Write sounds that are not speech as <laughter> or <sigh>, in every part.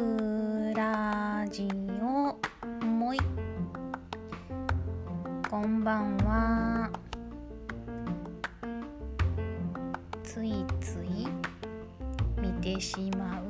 くラジオもい。こんばんは。ついつい見てしまう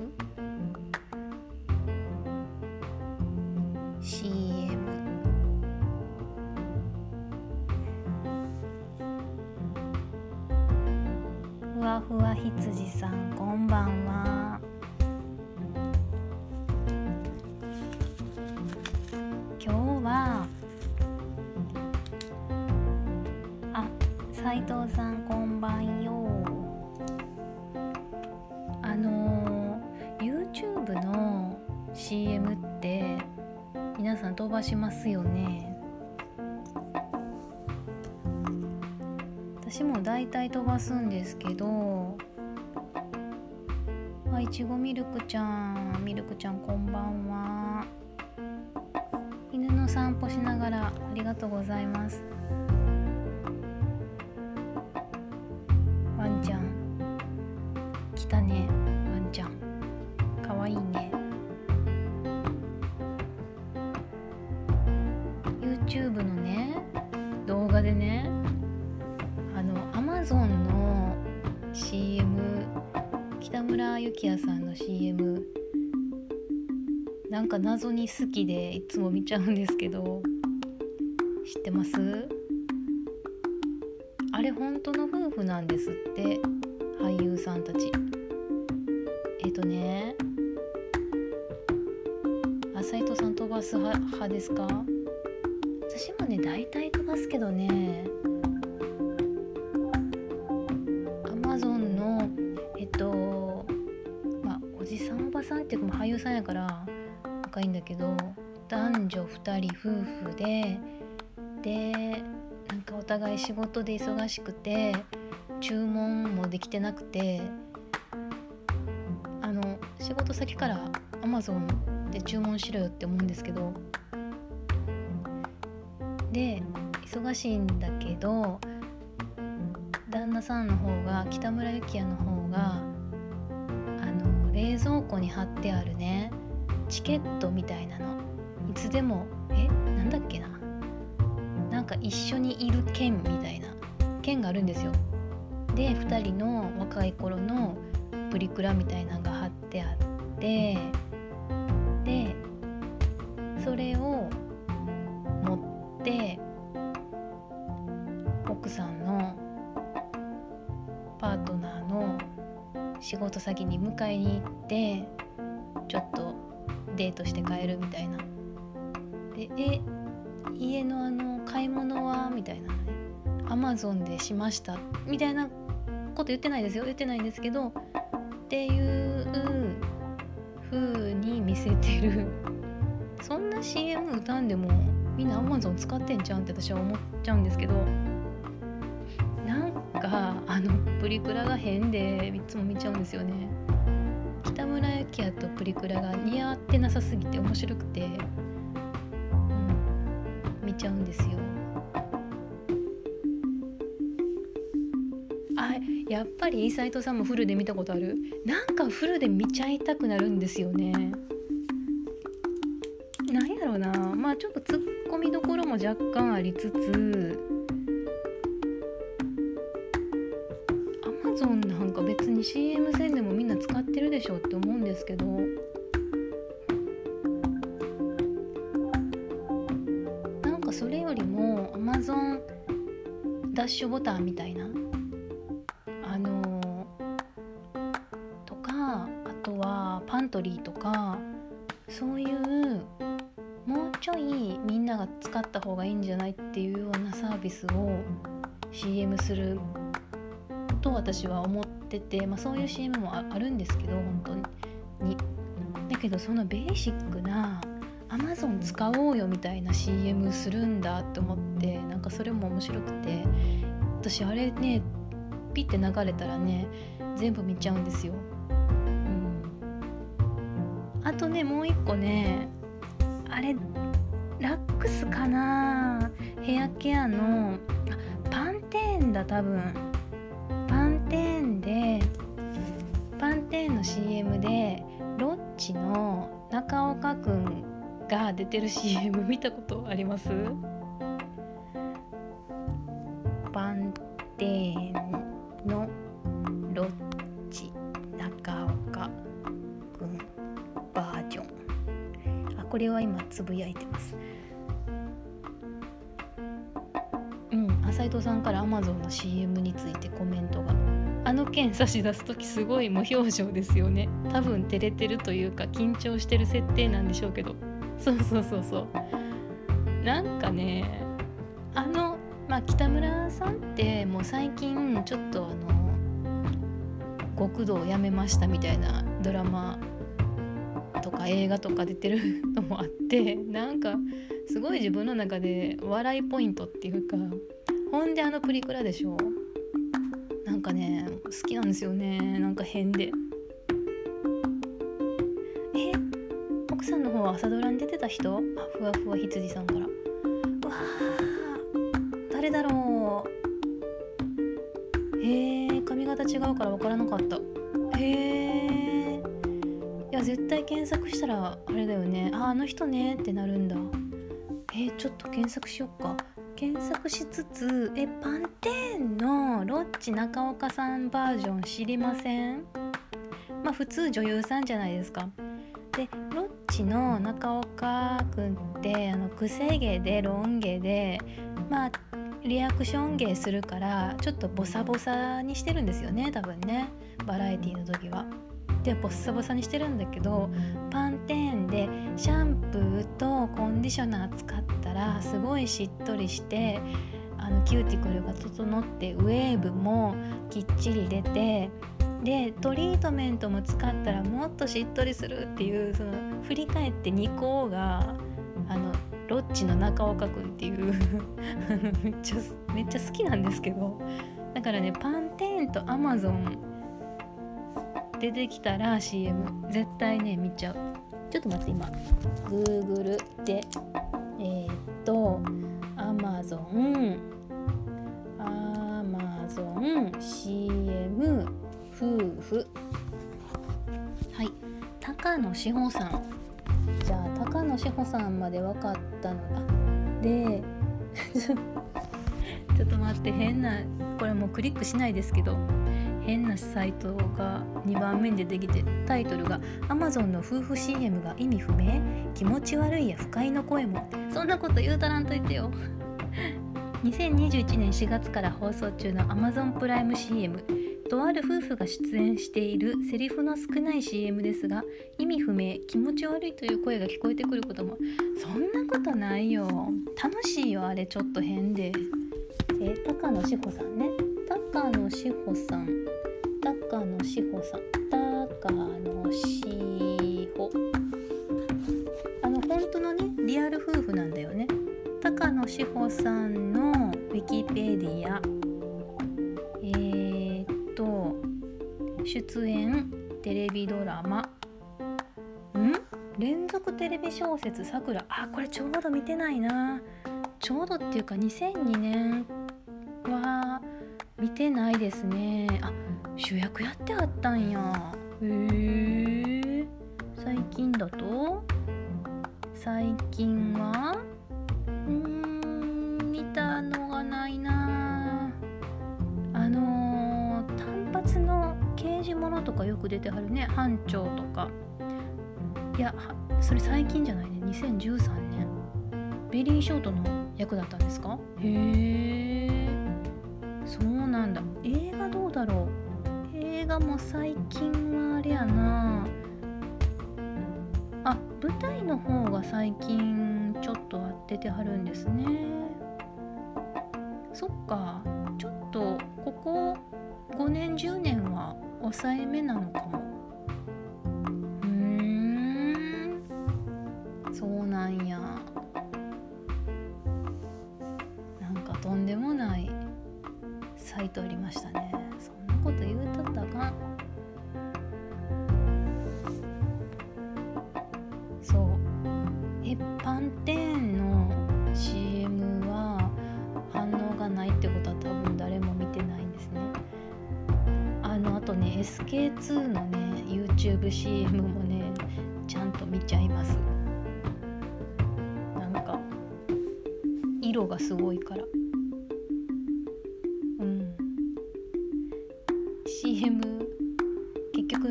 皆さん飛ばしますよね。私も大体飛ばすんですけどあいちごミルクちゃんミルクちゃんこんばんは。犬の散歩しながらありがとうございます。謎に好きでいつも見ちゃうんですけど。知ってます？あれ本当の夫婦なんですって。俳優さんたち。えっ、とね。あ斉藤さん飛ばす派派ですか？私もね大体飛ばすけどね。女2人夫婦ででなんかお互い仕事で忙しくて注文もできてなくてあの仕事先からアマゾンで注文しろよって思うんですけどで忙しいんだけど旦那さんの方が北村幸也の方があの冷蔵庫に貼ってあるねチケットみたいなのでもえなんだっけな？なんか一緒にいる券みたいな券があるんですよで2人の若い頃のプリクラみたいなのが貼ってあってでそれを持って奥さんのパートナーの仕事先に迎えに行ってちょっとデートして帰るみたいな。でえ家のあの買い物はみたいな。ねアマゾンでしましたみたいなこと言ってないですよ。言ってないんですけど。っていう風に見せてる。<laughs> そんな CM 歌んでもみんなアマゾン使ってんじゃんって私は思っちゃうんですけど。なんかあのプリクラが変でいつも見ちゃうんですよね。北村幸也とプリクラが似合ってなさすぎて面白くて、ちゃうんですよ。あやっぱり斉藤さんもフルで見たことある？なんかフルで見ちゃいたくなるんですよね。なんやろうな。まあちょっとツッコミどころも若干ありつつアマゾンなんか別に CM 戦でもみんな使ってるでしょって思うんですけど。シュボタンみたいな？あのとかあとはパントリーとかそういうもうちょいみんなが使った方がいいんじゃないっていうようなサービスを CM すると私は思ってて、まあ、そういう CM もあるんですけど本当に。だけどそのベーシックな Amazon 使おうよみたいな CM するんだって思ってなんかそれも面白くて私あれねピッて流れたらね全部見ちゃうんですよ。うん、あとねもう一個ねあれラックスかな？ヘアケアのパンテーンだ多分。パンテーンでパンテーンの CM でロッチの中岡くんが出てる CM 見たことあります？パンテーンのロッチ中岡くんバージョン。あこれは今つぶやいてます。うん浅井戸さんから Amazon の CM についてコメントが。あの件差し出す時すごい無表情ですよね。多分照れてるというか緊張してる設定なんでしょうけどそうそうそうそう。なんかねあのまあ北村さんってもう最近ちょっとあの極道をやめましたみたいなドラマとか映画とか出てるのもあって <laughs> なんかすごい自分の中で笑いポイントっていうかほんであのプリクラでしょ。なんかね好きなんですよね。なんか変で。朝ドラに出てた人？あふわふわ羊さんから。うわー誰だろう。へえ髪型違うから分からなかった。へえいや絶対検索したらあれだよね。ああの人ねってなるんだ。えー、ちょっと検索しよっか。検索しつつえパンテーンのロッチ中岡さんバージョン知りません？まあ普通女優さんじゃないですか。でロッチの中岡くんってあの癖毛でロン毛でまあリアクション芸するからちょっとボサボサにしてるんですよね多分ねバラエティの時は。でボッサボサにしてるんだけどパンテーンでシャンプーとコンディショナー使ったらすごいしっとりしてのキューティクルが整ってウェーブもきっちり出てでトリートメントも使ったらもっとしっとりするっていうその振り返って2個があのロッチの中岡くっていう <laughs> めっちゃめっちゃ好きなんですけどだからねパンテーンとアマゾン出てきたら CM 絶対ね見ちゃう。ちょっと待って今 Google でえー、っと Amazon Amazon CM 夫婦。はい。高野志保さん。じゃあ高野志保さんまで分かったのだで <laughs> ちょっと待って変なこれもうクリックしないですけど。変なサイトが2番目に出てきてタイトルが「Amazon の夫婦 CM が意味不明。気持ち悪いや不快の声も」そんなこと言うたらんといてよ2021年4月から放送中の Amazon プライム CM とある夫婦が出演しているセリフの少ない CM ですが意味不明気持ち悪いという声が聞こえてくることも。そんなことないよ。楽しいよあれちょっと変で。え高野志保さんね。高野志保さん。高野志保さん。高野志高野志保さんのウィキペディア。えー、っと出演テレビドラマ。ん？連続テレビ小説。さくら。あこれちょうど見てないな。ちょうどっていうか2002年は見てないですね。あ主役やってあったんや。へえ最近だと？最近は？かよく出てはるね。班長とか。いやそれ最近じゃないね。2013年。ベリーショートの役だったんですか？へえそうなんだ。映画どうだろう。映画も最近はあれやな。あ舞台の方が最近ちょっと出てはるんですね。そっか。ちょっとここ5年10年は抑えめなのかも。うーん。そうなんや。なんかとんでもないサイトありましたね。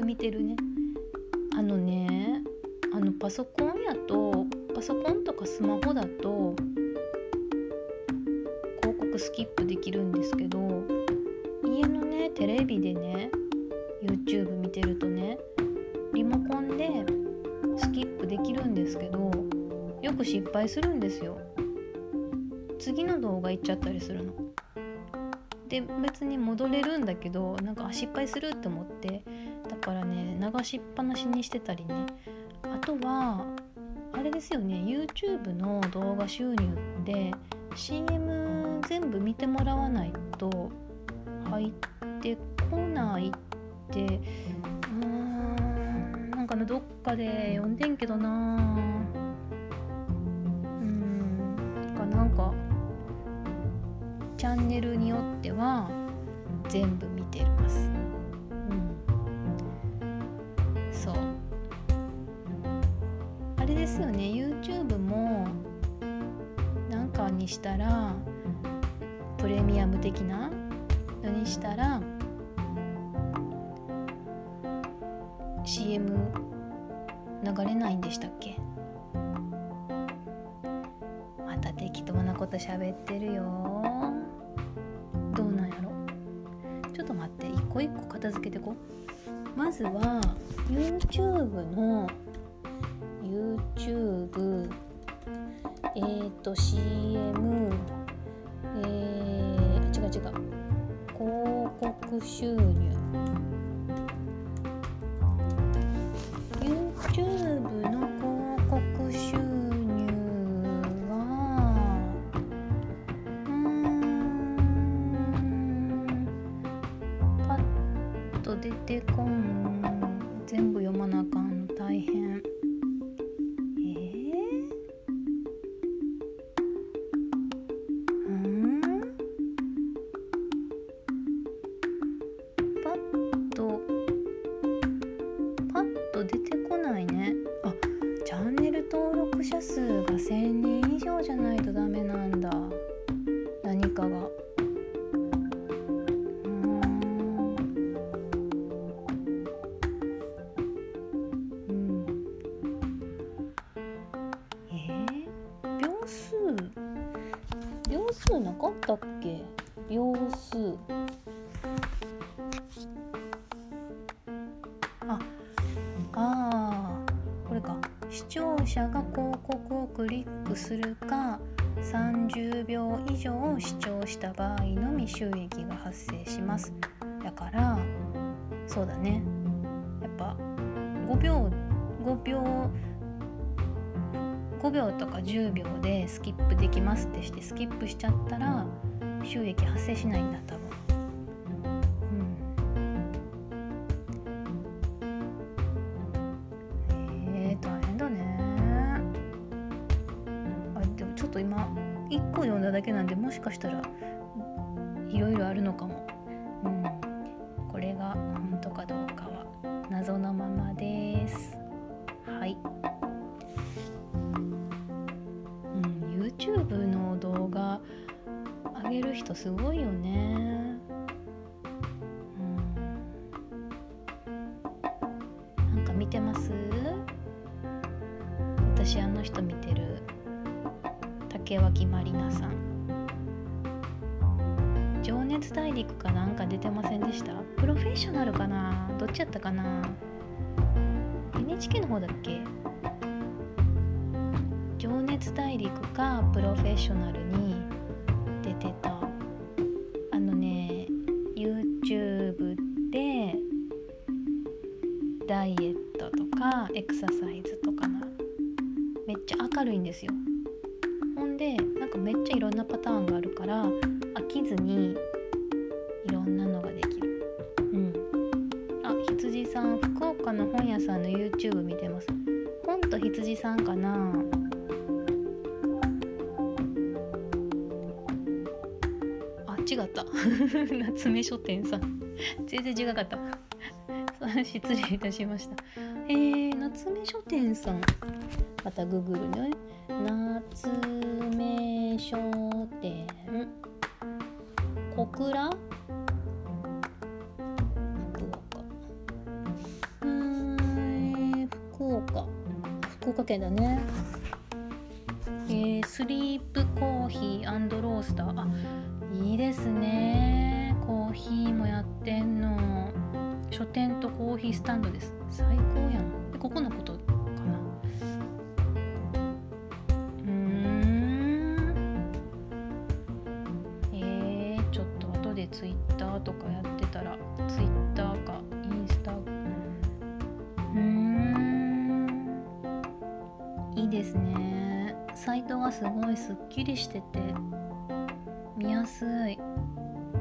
見てるね。あのねあのパソコンやとパソコンとかスマホだと広告スキップできるんですけど家のねテレビでね YouTube 見てるとねリモコンでスキップできるんですけどよく失敗するんですよ。次の動画行っちゃったりするの。で別に戻れるんだけどなんか失敗するって思ってからね流しっぱなしにしてたりね。あとはあれですよね YouTube の動画収入で CM 全部見てもらわないと入ってこないってうーんなんかねどっかで読んでんけどな。うんかなんかチャンネルによっては全部見したらプレミアム的な？のにしたら CM 流れないんでしたっけ？また適当なこと喋ってるよ。どうなんやろ？ちょっと待って一個一個片付けてこまずは YouTube のと CM えー、違う違う。広告収入。YouTube の広告収入はうんパッと出てこん視聴者が広告をクリックするか30秒以上視聴した場合のみ収益が発生します。だからそうだね。やっぱ5秒5秒5秒とか10秒でスキップできますってしてスキップしちゃったら収益発生しないんだ多分。てます？私あの人見てる？竹脇まりなさん。情熱大陸かなんか出てませんでした？プロフェッショナルかな？どっちやったかな？NHK の方だっけ？情熱大陸かプロフェッショナルに出てた夏目書店さん。全然違かった。失礼いたしました。えー、夏目書店さん。またググるね。夏目書店。小倉？福岡。うん福岡。福岡県だね。えー、スリープコーヒーロースター。あいいですね。ヒーもやってんの。書店とコーヒースタンドです。最高やん。でここのことかな。うーん。えー、ちょっと後でツイッターとかやってたらツイッターかインスタ。うーん。いいですね。サイトがすごいすっきりしてて見やすい。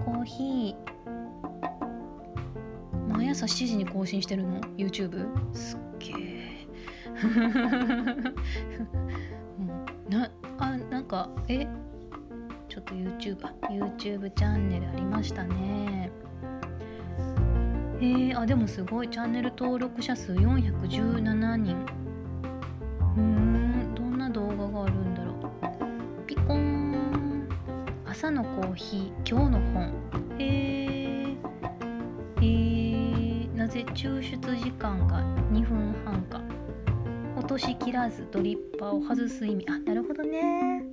コーヒー。毎朝7時に更新してるの？YouTube すっげえ <laughs> なあなんかえ？ちょっと YouTube あ YouTube チャンネルありましたね。えー、あでもすごい。チャンネル登録者数417人。うん。ーヒー今日の本。へええー、なぜ抽出時間が2分半か。落としきらずドリッパーを外す意味。あなるほどね。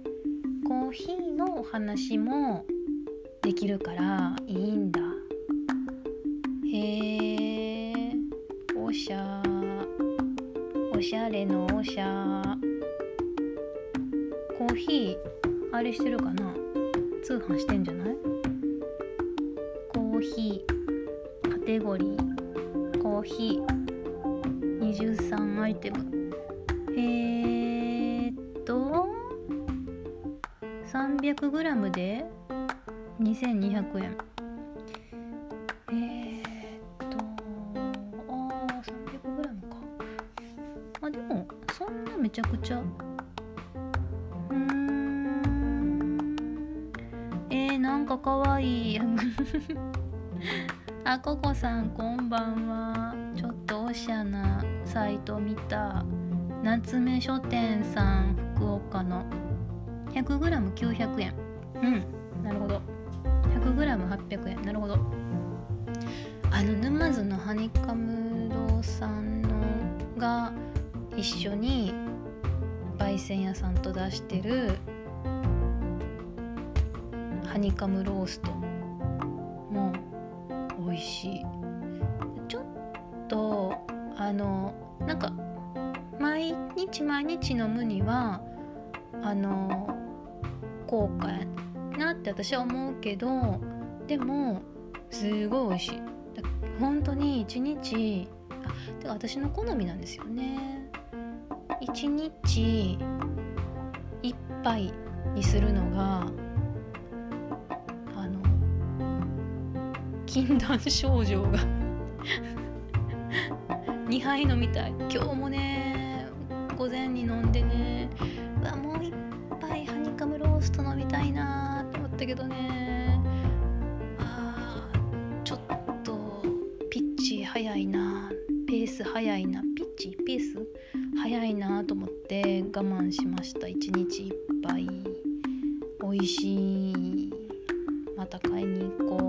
コーヒーのお話もできるからいいんだ。へえおしゃおしゃれのおしゃコーヒーあれしてるかな？通販してんじゃない？コーヒーカテゴリーコーヒー23アイテム。えー、っと 300g で2200円。あここさんこんばんは。ちょっとおしゃなサイト見た。夏目書店さん福岡の。100g900 円。うん。なるほど。100g800 円。なるほど。あの沼津のハニカムロさんのが一緒に焙煎屋さんと出してるハニカムロースト味しい。ちょっとあのなんか毎日毎日飲むにはあの高価やなって私は思うけどでもすごい美味しい。本当に一日あてか私の好みなんですよね。一日一杯にするのが <laughs> 禁断症状が <laughs> 2杯飲みたい。今日もね午前に飲んでねうわもう一杯ハニカムロースト飲みたいなと思ったけどね。あちょっとピッチ早いなペース早いな。ピッチ？ペース？早いなと思って我慢しました。一日一杯。美味しい。また買いに行こう。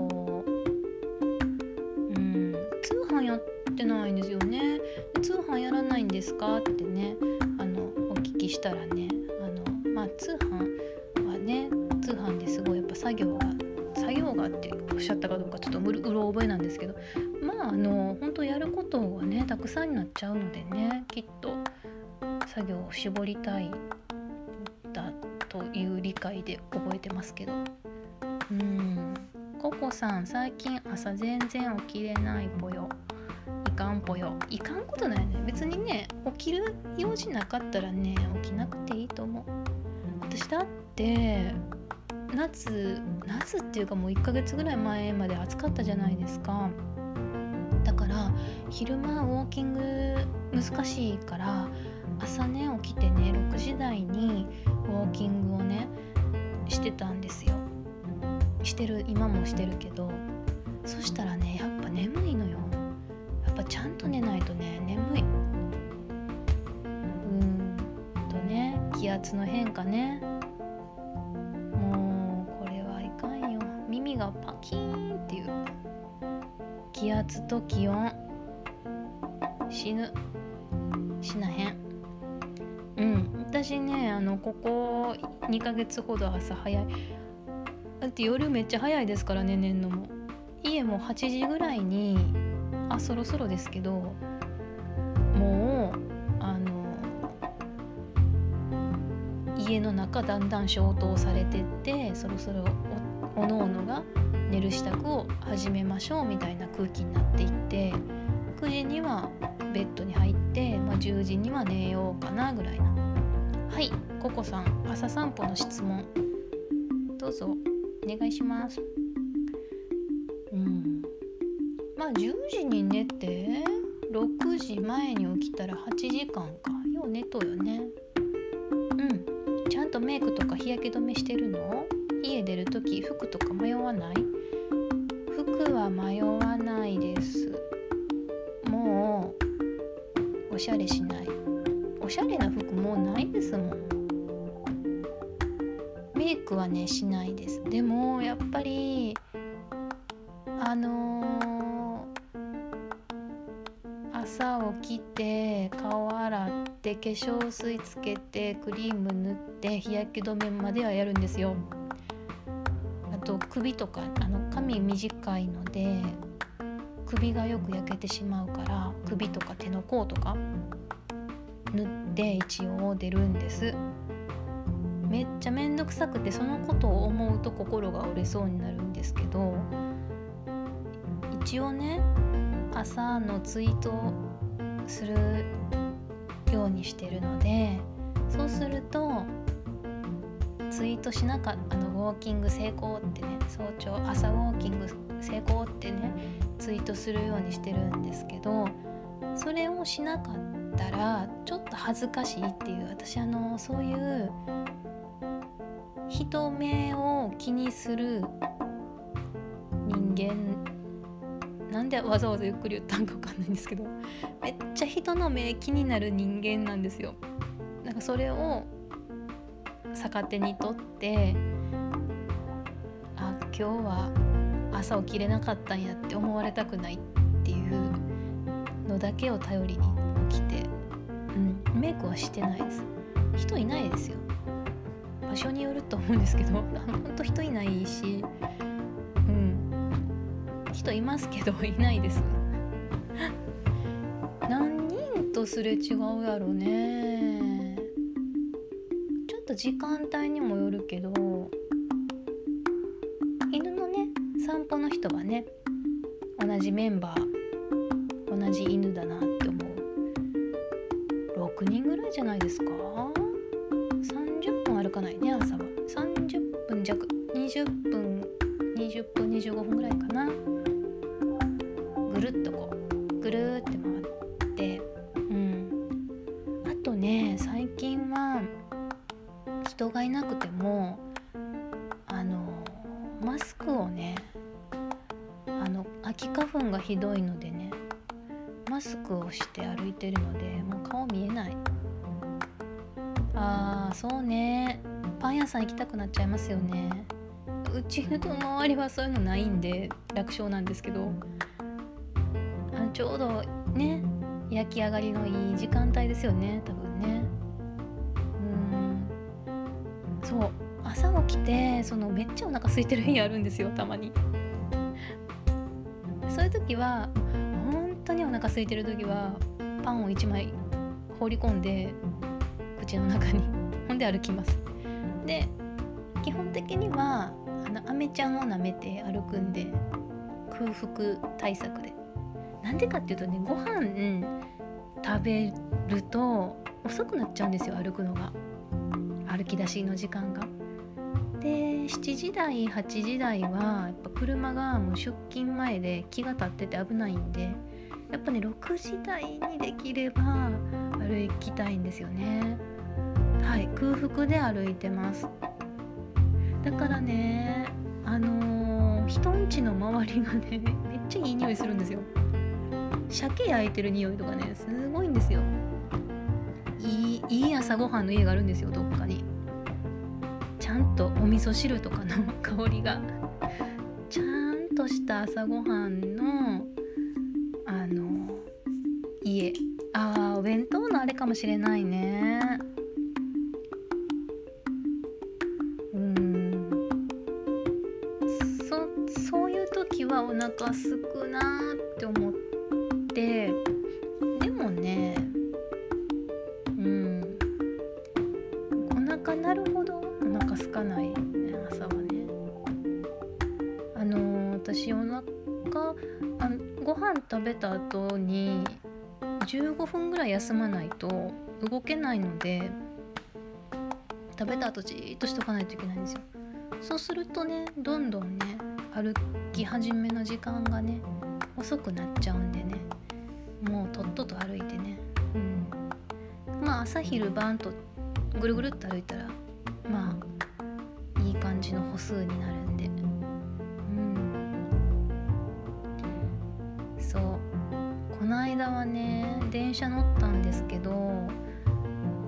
ないんですよね。通販やらないんですか？ってねあのお聞きしたらねあのまあ通販はね通販ですごいやっぱ作業が作業がっておっしゃったかどうかちょっとうろ覚えなんですけどまああの本当やることがねたくさんになっちゃうのでねきっと作業を絞りたいだという理解で覚えてますけど。うん。ココさん最近朝全然起きれないぽよ。かんぽよ。いかんことないね。別にね起きる用事なかったらね起きなくていいと思う。私だって夏夏っていうかもう1ヶ月ぐらい前まで暑かったじゃないですか。だから昼間ウォーキング難しいから朝ね起きてね6時台にウォーキングをねしてたんですよ。してる今もしてるけど。そしたらねやっぱ眠いちゃんと寝ないとね眠い。うんとね気圧の変化ね。もうこれはいかんよ。耳がパキーンっていう。気圧と気温。死ぬ。死なへん。うん。私ねあのここ2ヶ月ほど朝早い。だって夜めっちゃ早いですからね寝んのも。家も8時ぐらいにあそろそろですけどもうあの家の中だんだん消灯されてってそろそろおおのおのが寝る支度を始めましょうみたいな空気になっていって9時にはベッドに入って、まあ、10時には寝ようかなぐらいな。はいココさん朝散歩の質問。どうぞ。お願いします。あ10時に寝て6時前に起きたら8時間かよう寝とよね。うん。ちゃんとメイクとか日焼け止めしてるの？家出る時服とか迷わない？服は迷わないです。もうおしゃれしない。おしゃれな服もうないですもん。メイクはねしないです。でもやっぱり朝起きて顔洗って化粧水つけてクリーム塗って日焼け止めまではやるんですよ。あと首とかあの髪短いので首がよく焼けてしまうから首とか手の甲とか塗って一応出るんです。めっちゃ面倒くさくてそのことを思うと心が折れそうになるんですけど一応ね朝のツイートするようにしてるのでそうするとツイートしなかったあのウォーキング成功ってね早朝朝ウォーキング成功ってねツイートするようにしてるんですけどそれをしなかったらちょっと恥ずかしいっていう私あのそういう人目を気にする人間なんでわざわざゆっくり言ったんか分かんないんですけどめっちゃ人の目気になる人間なんですよ。なんかそれを逆手にとってあ今日は朝起きれなかったんやって思われたくないっていうのだけを頼りに起きて、うん、メイクはしてないです人いないですよ場所によると思うんですけどほんと人いないし人いますけどいないです。<laughs> 何人とすれ違うやろね。ちょっと時間帯にもよるけど犬のね散歩の人はね同じメンバー同じ犬だなって思う。6人ぐらいじゃないですか？30分歩かないね朝は。30分弱。20分20分25分ぐらいかな。ぐるっとこうぐるって回ってうん。あとね最近は人がいなくてもあのマスクをねあの秋花粉がひどいのでねマスクをして歩いてるのでもう顔見えない。あーそうね。パン屋さん行きたくなっちゃいますよね。うちの周りはそういうのないんで楽勝なんですけど。ちょうどね焼き上がりのいい時間帯ですよね多分ね。うん。そう。朝起きてそのめっちゃお腹空いてる日あるんですよたまに。そういう時は本当にお腹空いてる時はパンを1枚放り込んで口の中にほんで歩きます。で基本的にはあのアメちゃんを舐めて歩くんで空腹対策で。なんでかっていうとねご飯食べると遅くなっちゃうんですよ歩くのが。歩き出しの時間が。で7時台8時台はやっぱ車がもう出勤前で気が立ってて危ないんでやっぱね6時台にできれば歩きたいんですよね。はい空腹で歩いてます。だからねあのー、人んちの周りがねめっちゃいい匂いするんですよ。鮭焼いてる匂いとかねすごいんですよ。いいいい朝ごはんの家があるんですよどっかに。ちゃんとお味噌汁とかの香りが。ちゃんとした朝ごはんのあの家。あーお弁当のあれかもしれないね。うん。そそういう時はお腹すくなーってた後に15分ぐらい休まないと動けないので食べた後じーっとしとかないといけないんですよ。そうするとねどんどんね歩き始めの時間がね遅くなっちゃうんでねもうとっとと歩いてね、うん、まあ朝昼晩とぐるぐるっと歩いたらまあいい感じの歩数になるこの間はね電車乗ったんですけど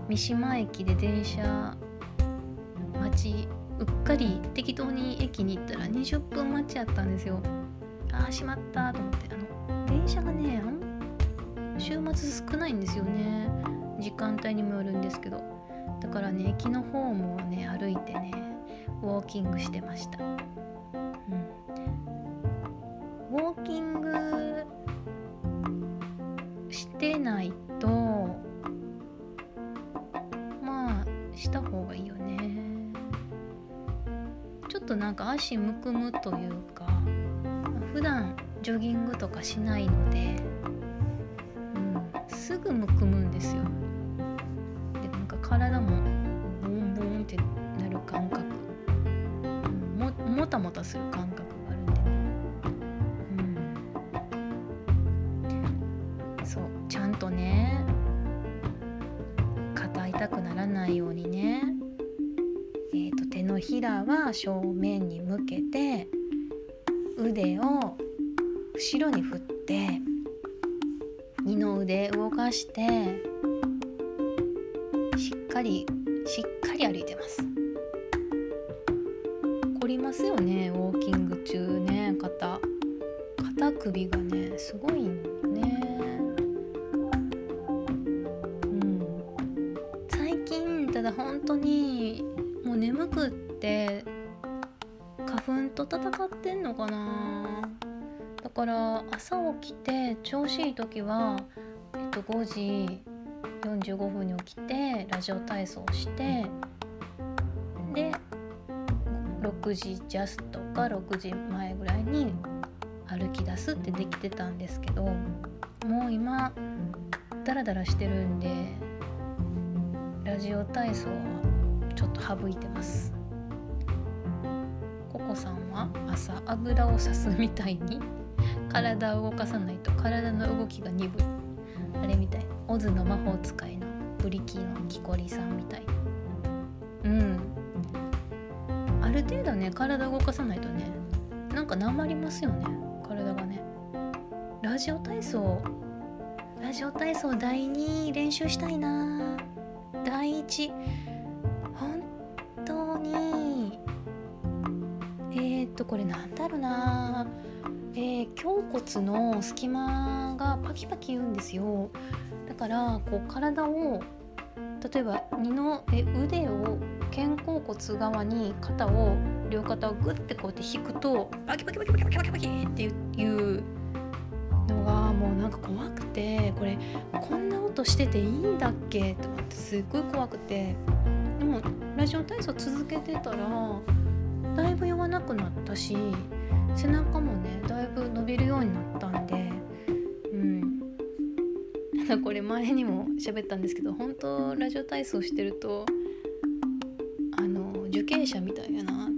三島駅で電車待ちうっかり適当に駅に行ったら20分待ちやったんですよ。あーしまったと思って。あの電車がね週末少ないんですよね。時間帯にもよるんですけど。だからね駅の方もね歩いてねウォーキングしてました、うん、ウォーキングてないとまあした方がいいよね。ちょっとなんか足むくむというか普段ジョギングとかしないので、うん、すぐむくむんですよ。でなんか体もボンボンってなる感覚、ももたもたする感覚。ないようにね。えー、と手のひらは正面に向けて腕を後ろに振って二の腕動かしてしっかりしっかり歩いてます。凝りますよねウォーキング中ね肩。肩首がねすごいん本当にもう眠くって花粉と戦ってんのかな。だから朝起きて調子いい時は、えっと、5時45分に起きてラジオ体操してで6時ジャストか6時前ぐらいに歩き出すってできてたんですけどもう今ダラダラしてるんでジオ体操はちょっと省いてます。ココさんは朝油をさすみたいに体を動かさないと体の動きが鈍い。あれみたい。オズの魔法使いのブリキの木こりさんみたい。うん。ある程度ね体動かさないとねなんかなまりますよね。体がね。ラジオ体操。ラジオ体操第2練習したいな第1本当に。えー、っとこれなんだろうな。えー、胸骨の隙間がパキパキ言うんですよ。だからこう体を例えば二のえ腕を肩甲骨側に肩を両肩をグッてこうやって引くとパキパキパキパキパキパキパキっていうのがんか怖くてこれこんな音してていいんだっけと思ってすっごい怖くて。でもラジオ体操続けてたらだいぶ弱なくなったし背中もねだいぶ伸びるようになったんでうん。これ前にも喋ったんですけど本当ラジオ体操してるとあの受刑者みたいやな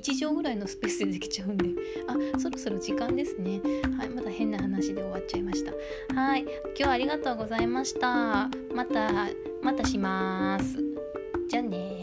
1畳ぐらいのスペースでできちゃうんで。あそろそろ時間ですね。はいまた変な話で終わっちゃいました。はい今日はありがとうございました。またまたします。じゃあね